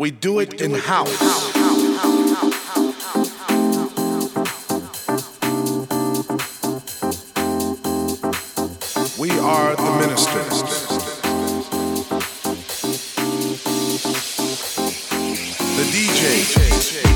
We do it in house. We are the ministers. The DJ.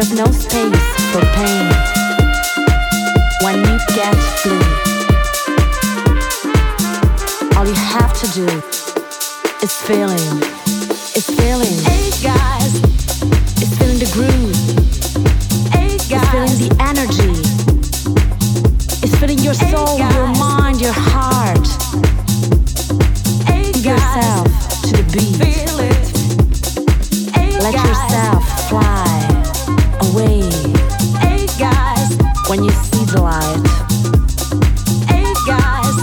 There's no space for pain. When you get blue, all you have to do is feeling, is feeling. Hey guys, is feeling the groove, hey is feeling the energy, is feeling your Hey, soul, your mind, your heart, hey guys, yourself to the beat. feel it. Hey Let guys, yourself fly away hey guys, when you see the light. hey guys,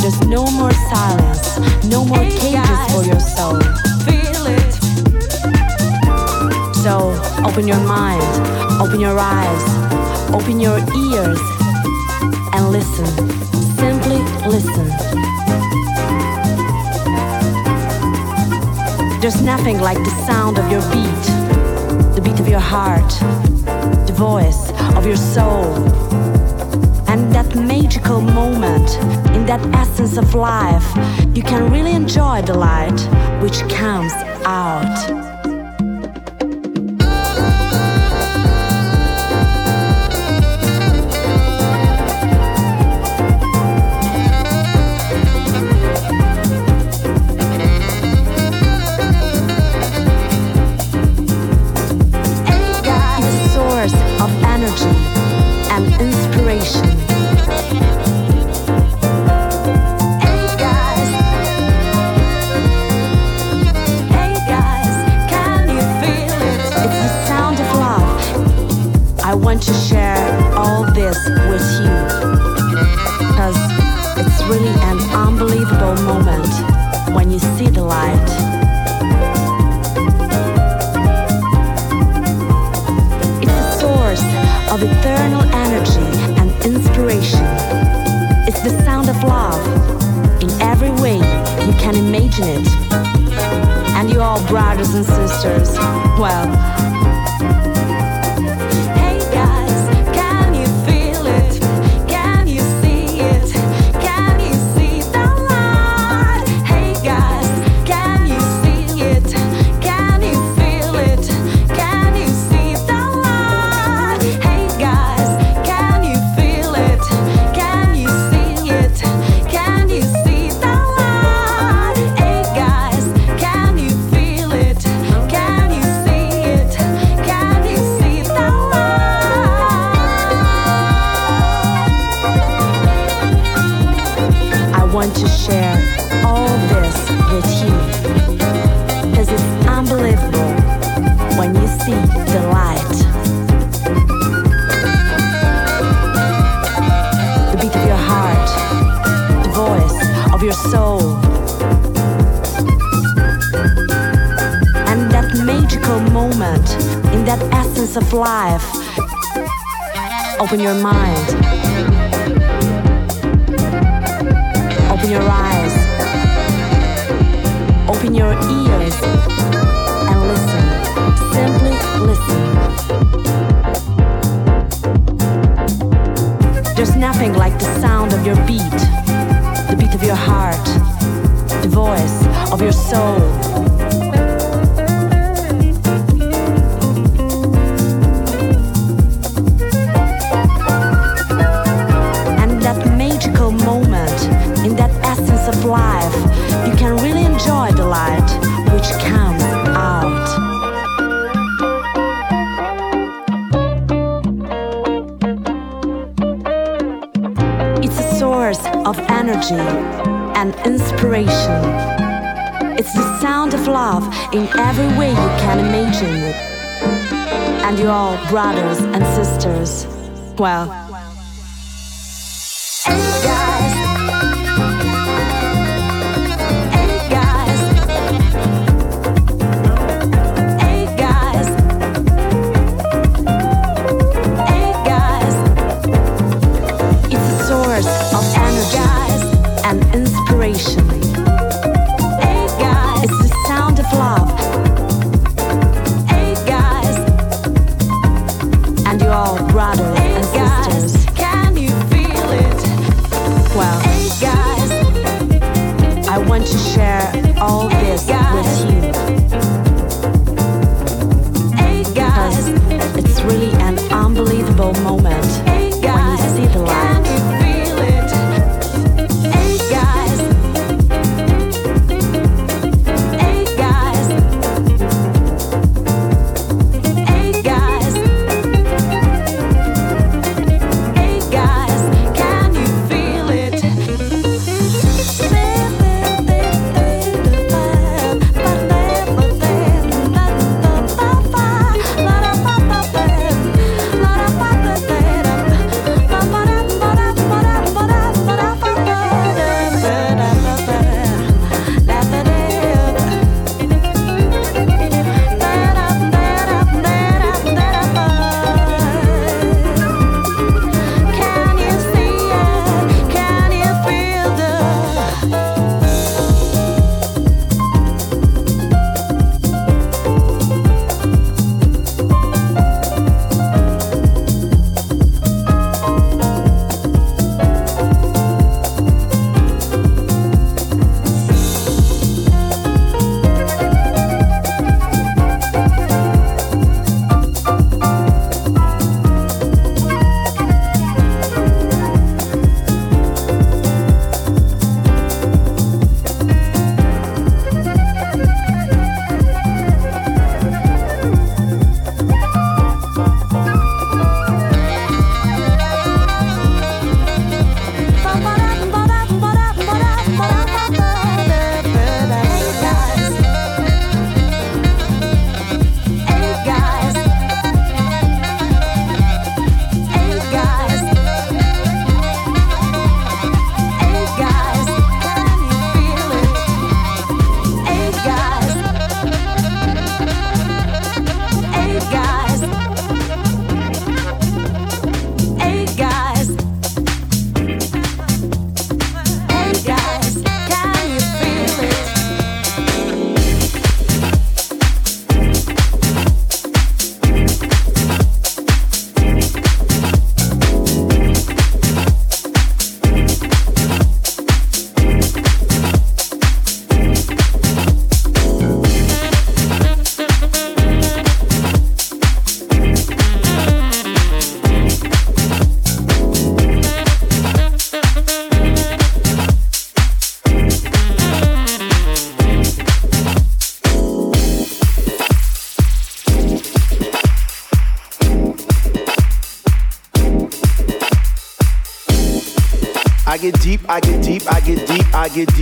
There's no more silence, no more Hey, cages guys. for your soul. feel it. So open your mind, open your eyes, open your ears, and listen. Simply listen. There's nothing like the sound of your beat, beat your heart, the voice of your soul. And that magical moment, in that essence of life, you can really enjoy the light which comes out. And you all brothers and sisters, well, essence of life. Open your mind. Open your eyes. Open your ears and listen. Simply listen. There's nothing like the sound of your beat, the beat of your heart, the voice of your soul. In every way you can imagine. It. And you're all brothers and sisters. Well,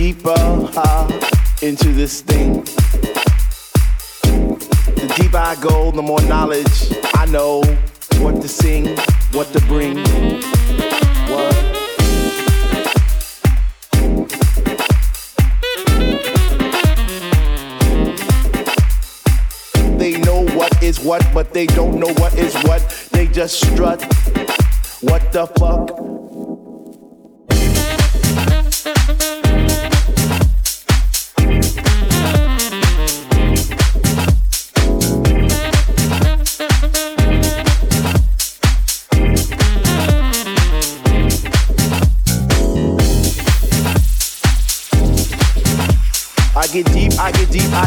deeper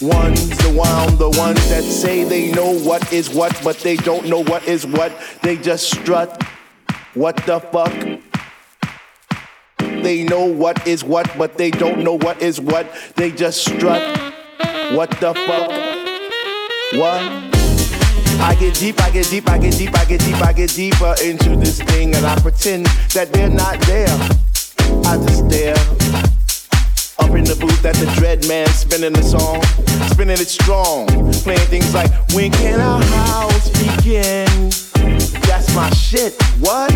ones, the one, the ones that say they know what is what, but they don't know what is what. They just strut. What the fuck? They know what is what, but they don't know what is what. They just strut. What the fuck? What? I get deep, I get deep, I get deep, I get deep, I get deeper into this thing, and I pretend that they're not there. I just stare. In the booth at the Dread Man spinning the song, spinning it strong, playing things like When can our house begin? That's my shit. What?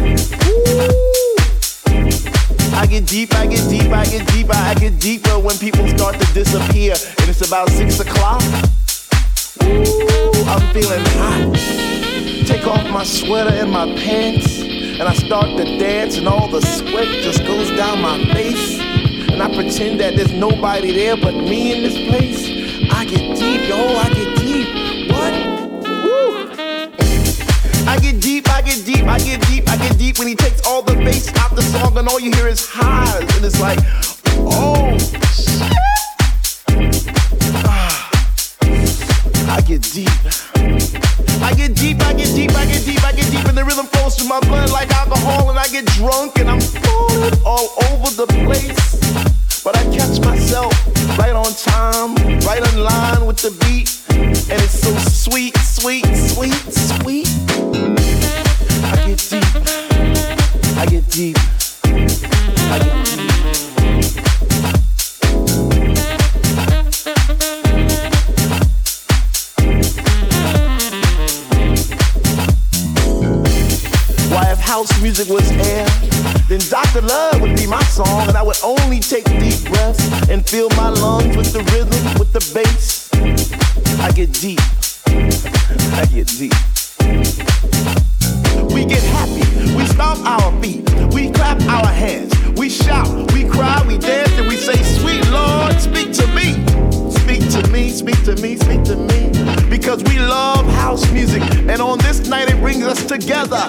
I get deep, I get deep, I get deeper, I get deeper when people start to disappear, and it's about six o'clock. Ooh, I'm feeling hot. Take off my sweater and my pants, and I start to dance, and all the sweat just goes down my face. And I pretend that there's nobody there but me in this place. I get deep, yo, I get deep. What? Woo! I get deep, I get deep, I get deep, I get deep when he takes all the bass out the song and all you hear is highs. And it's like, oh, shit. I get deep. I get deep, I get deep, I get deep, I get deep, and the rhythm flows through my blood like alcohol, and I get drunk and I'm falling all over the place. But I catch myself right on time, right in line with the beat, and it's so sweet, sweet, sweet, sweet. I get deep, I get deep, I get deep. House music was air, then Dr. Love would be my song, and I would only take deep breaths and fill my lungs with the rhythm, with the bass. I get deep. I get deep. We get happy, we stomp our feet, we clap our hands, we shout, we cry, we dance, and we say, Sweet Lord, speak to me. Speak to me, speak to me, speak to me. Because we love house music, and on this night it brings us together.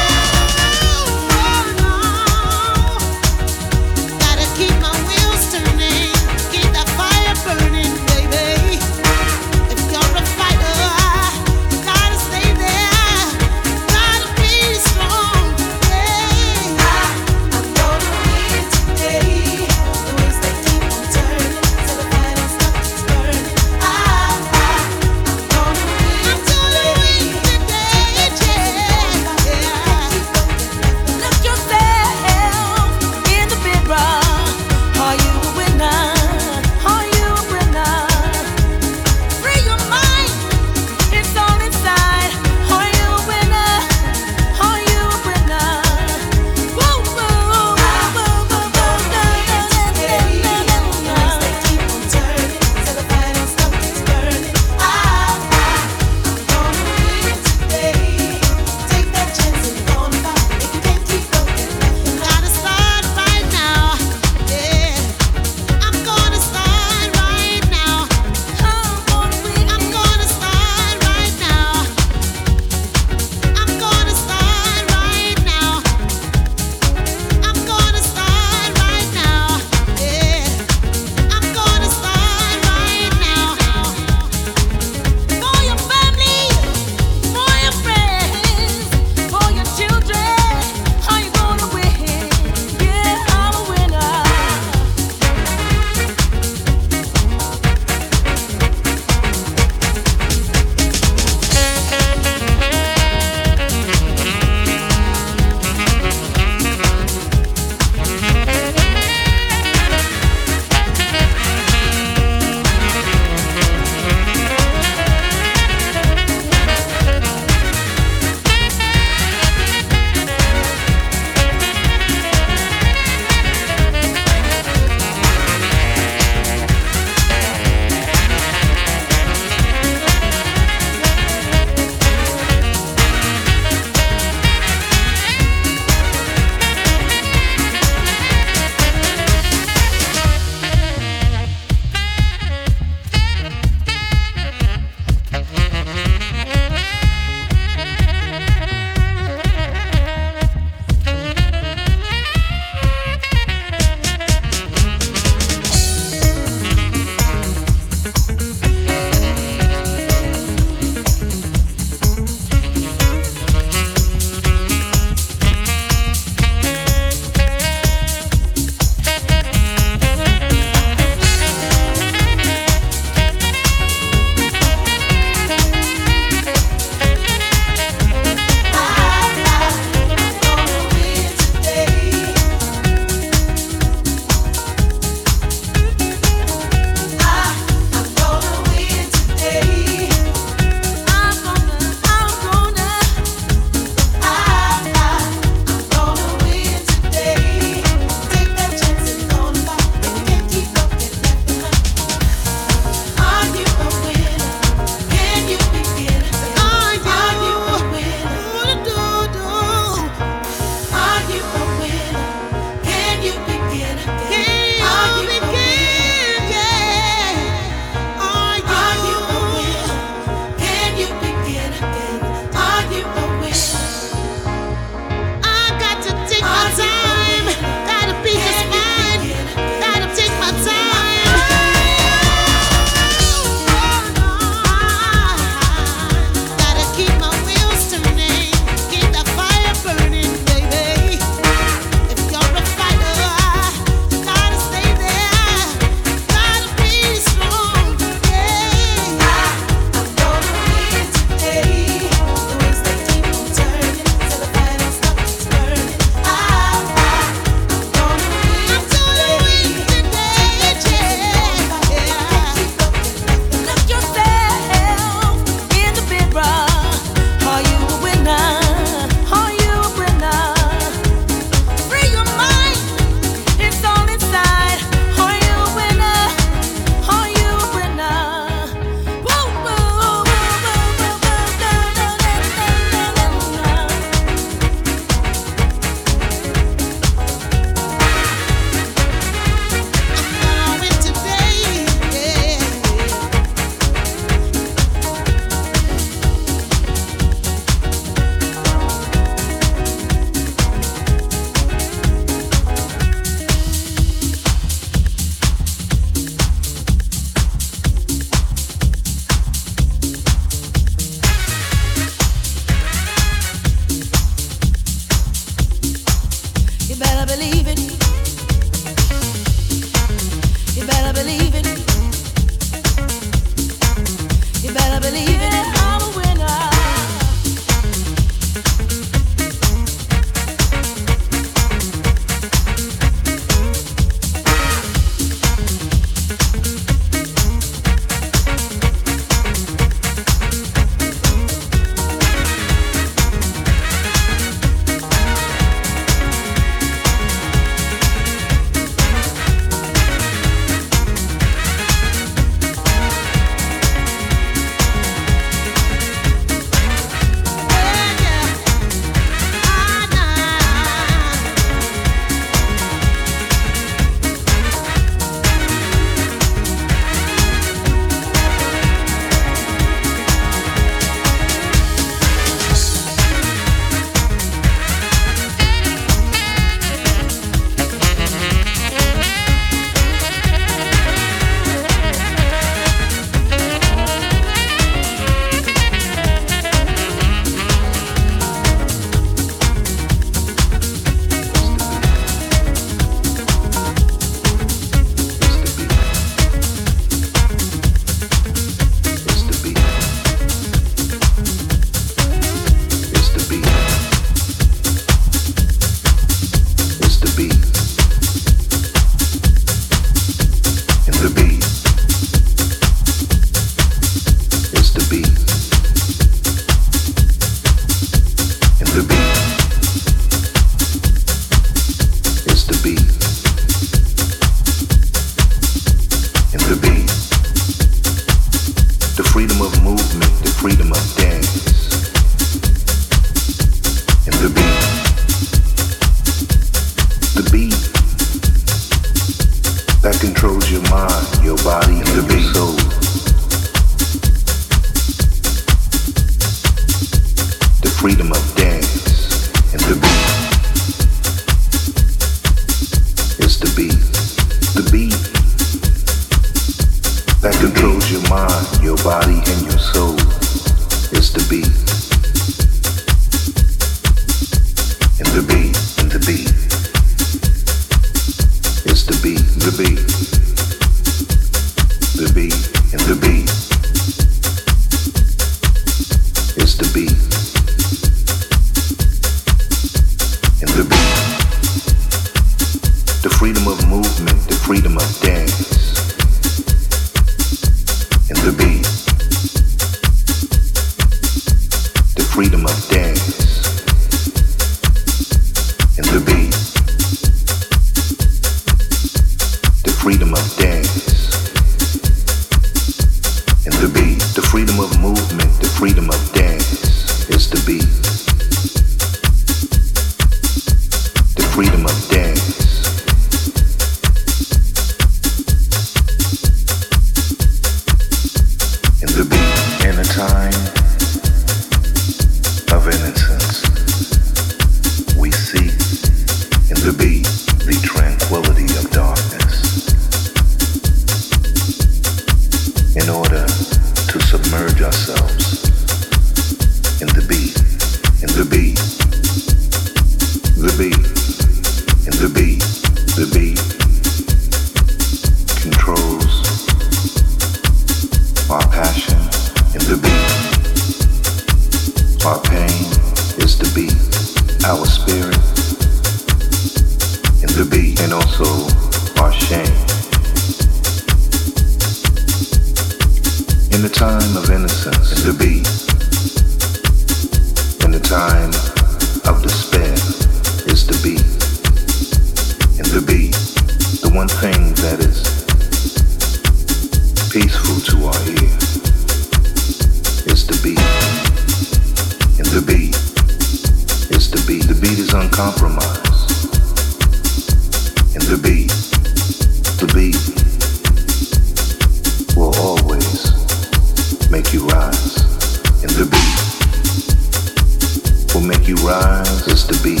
you rise is the beat.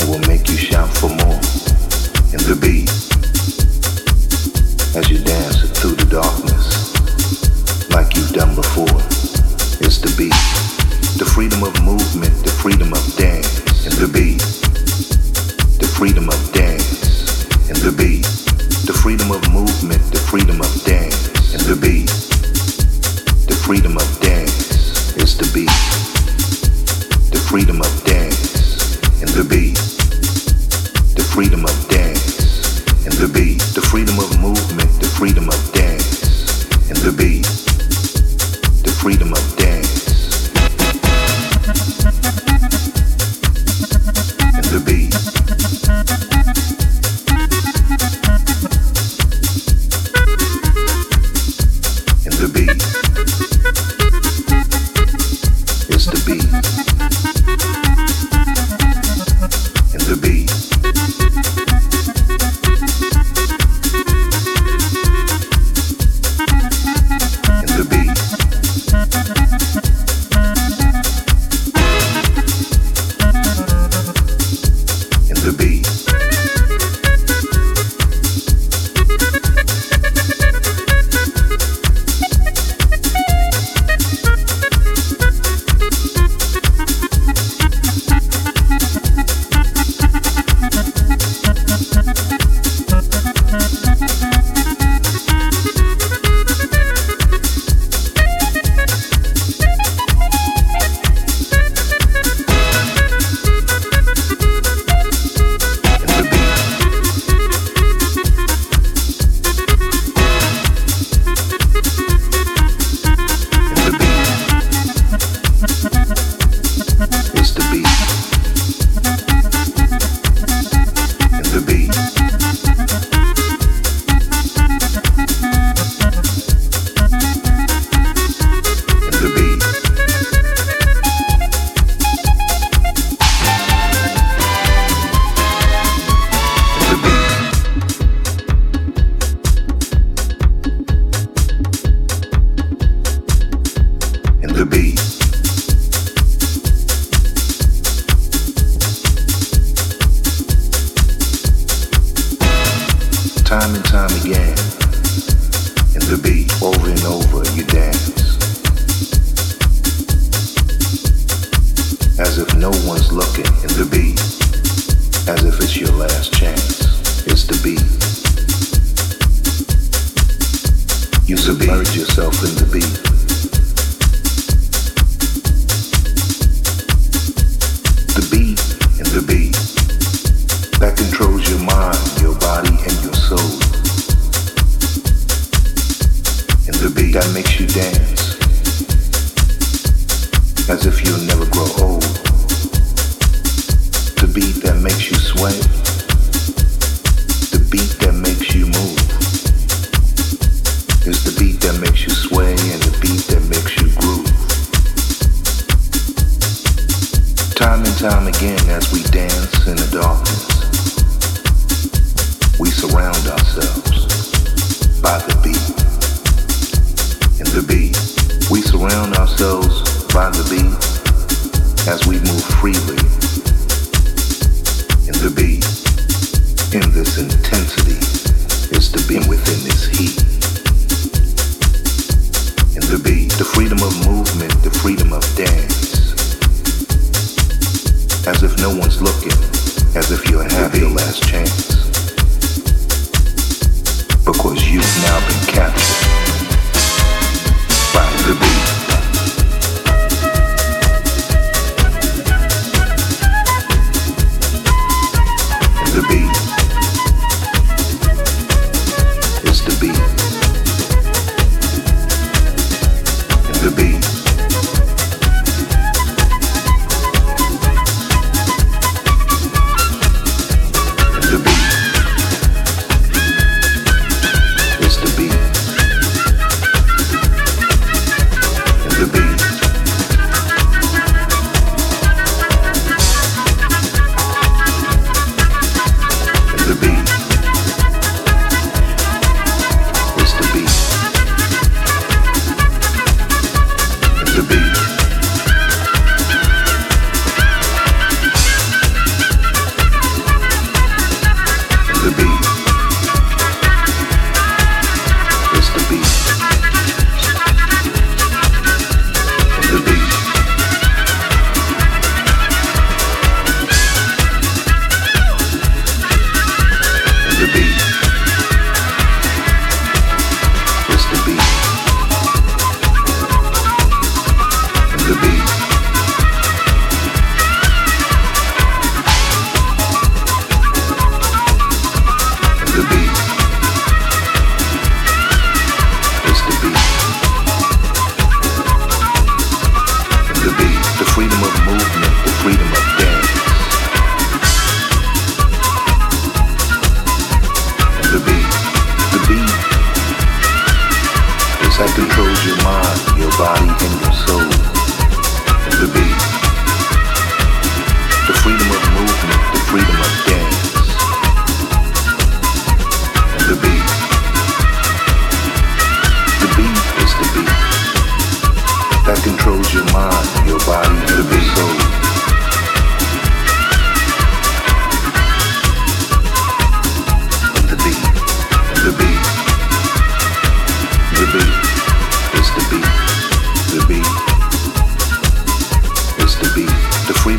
It will make you shout for more in the beat. As you dance through the darkness, like you've done before, it's the beat. The freedom of movement, the freedom of dance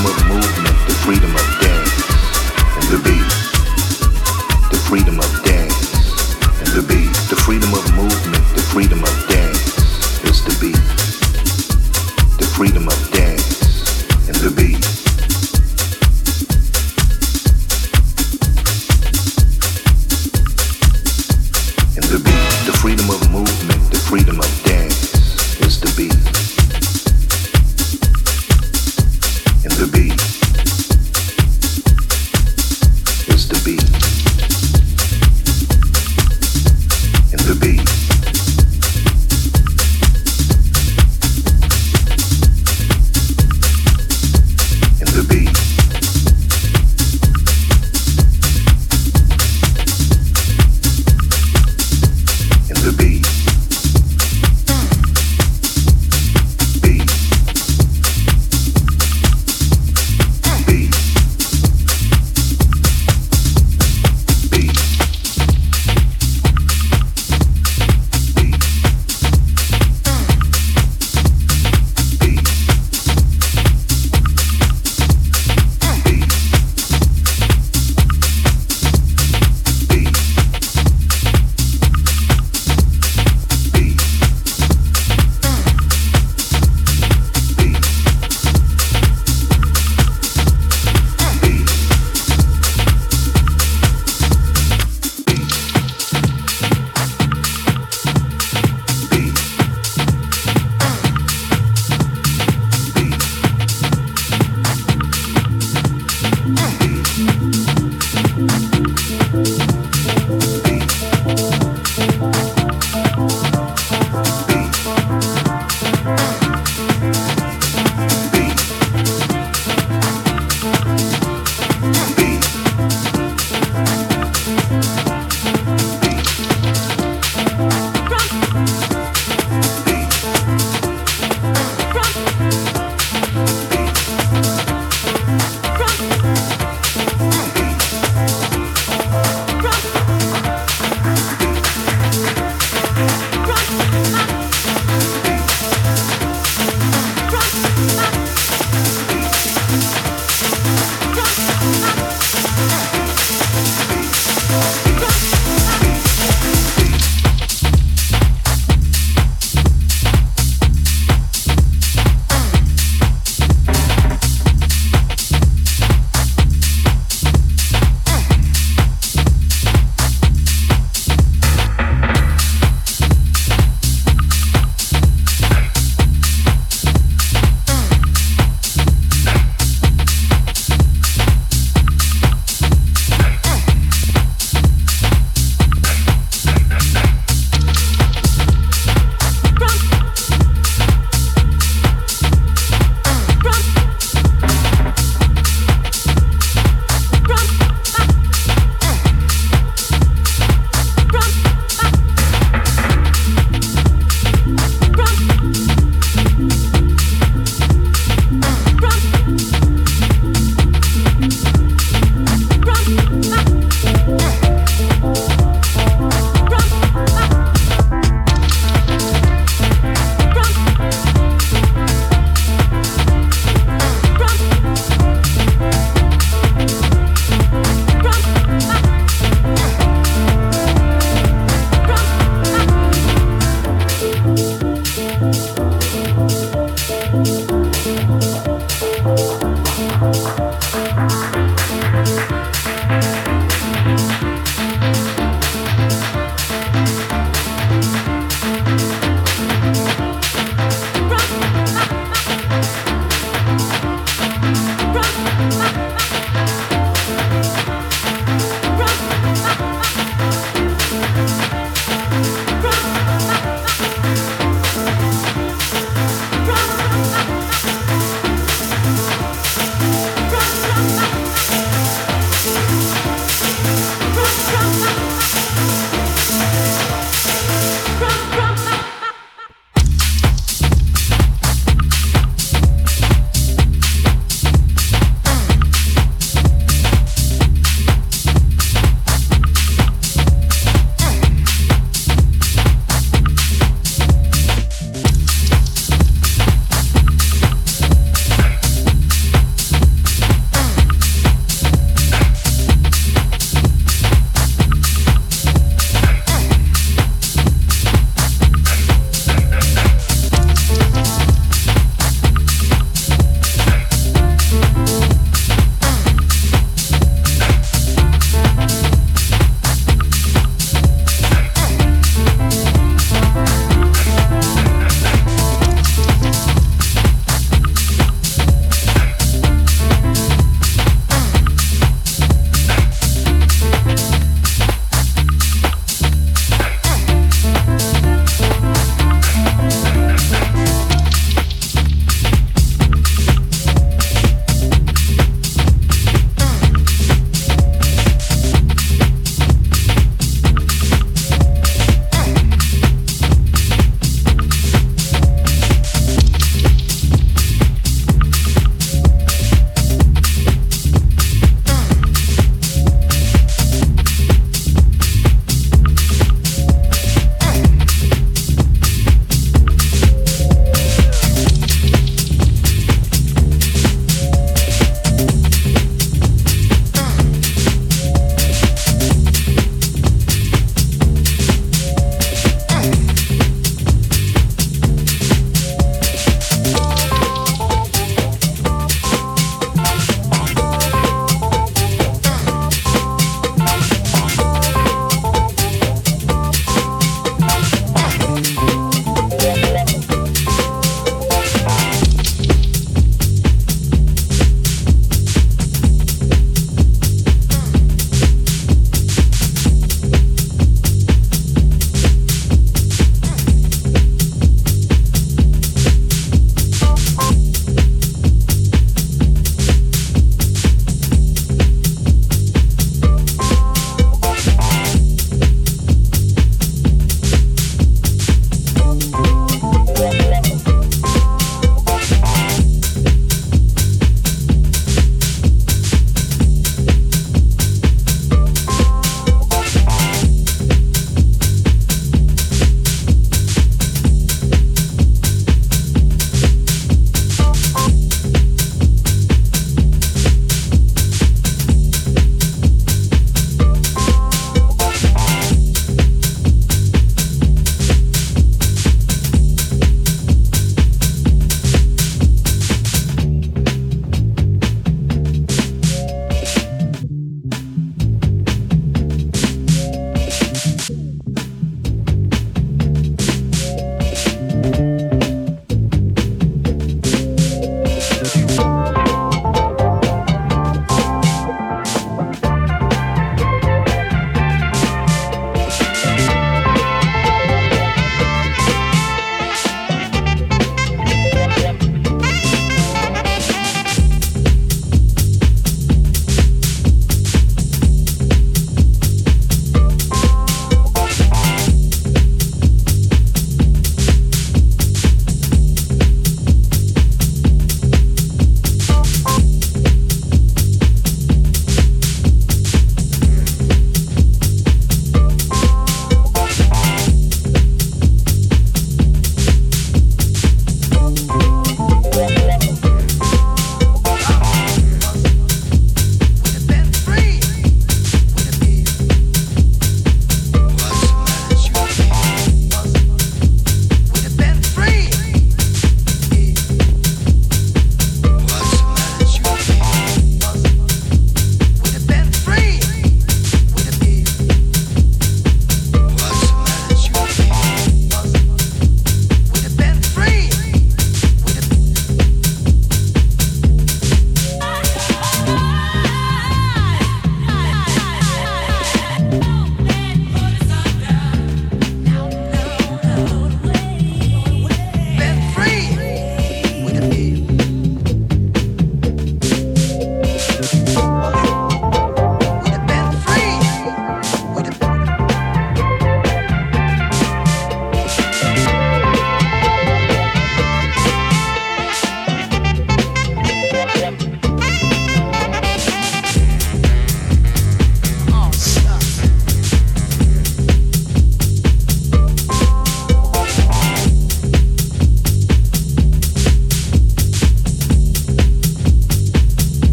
freedom of movement, the freedom of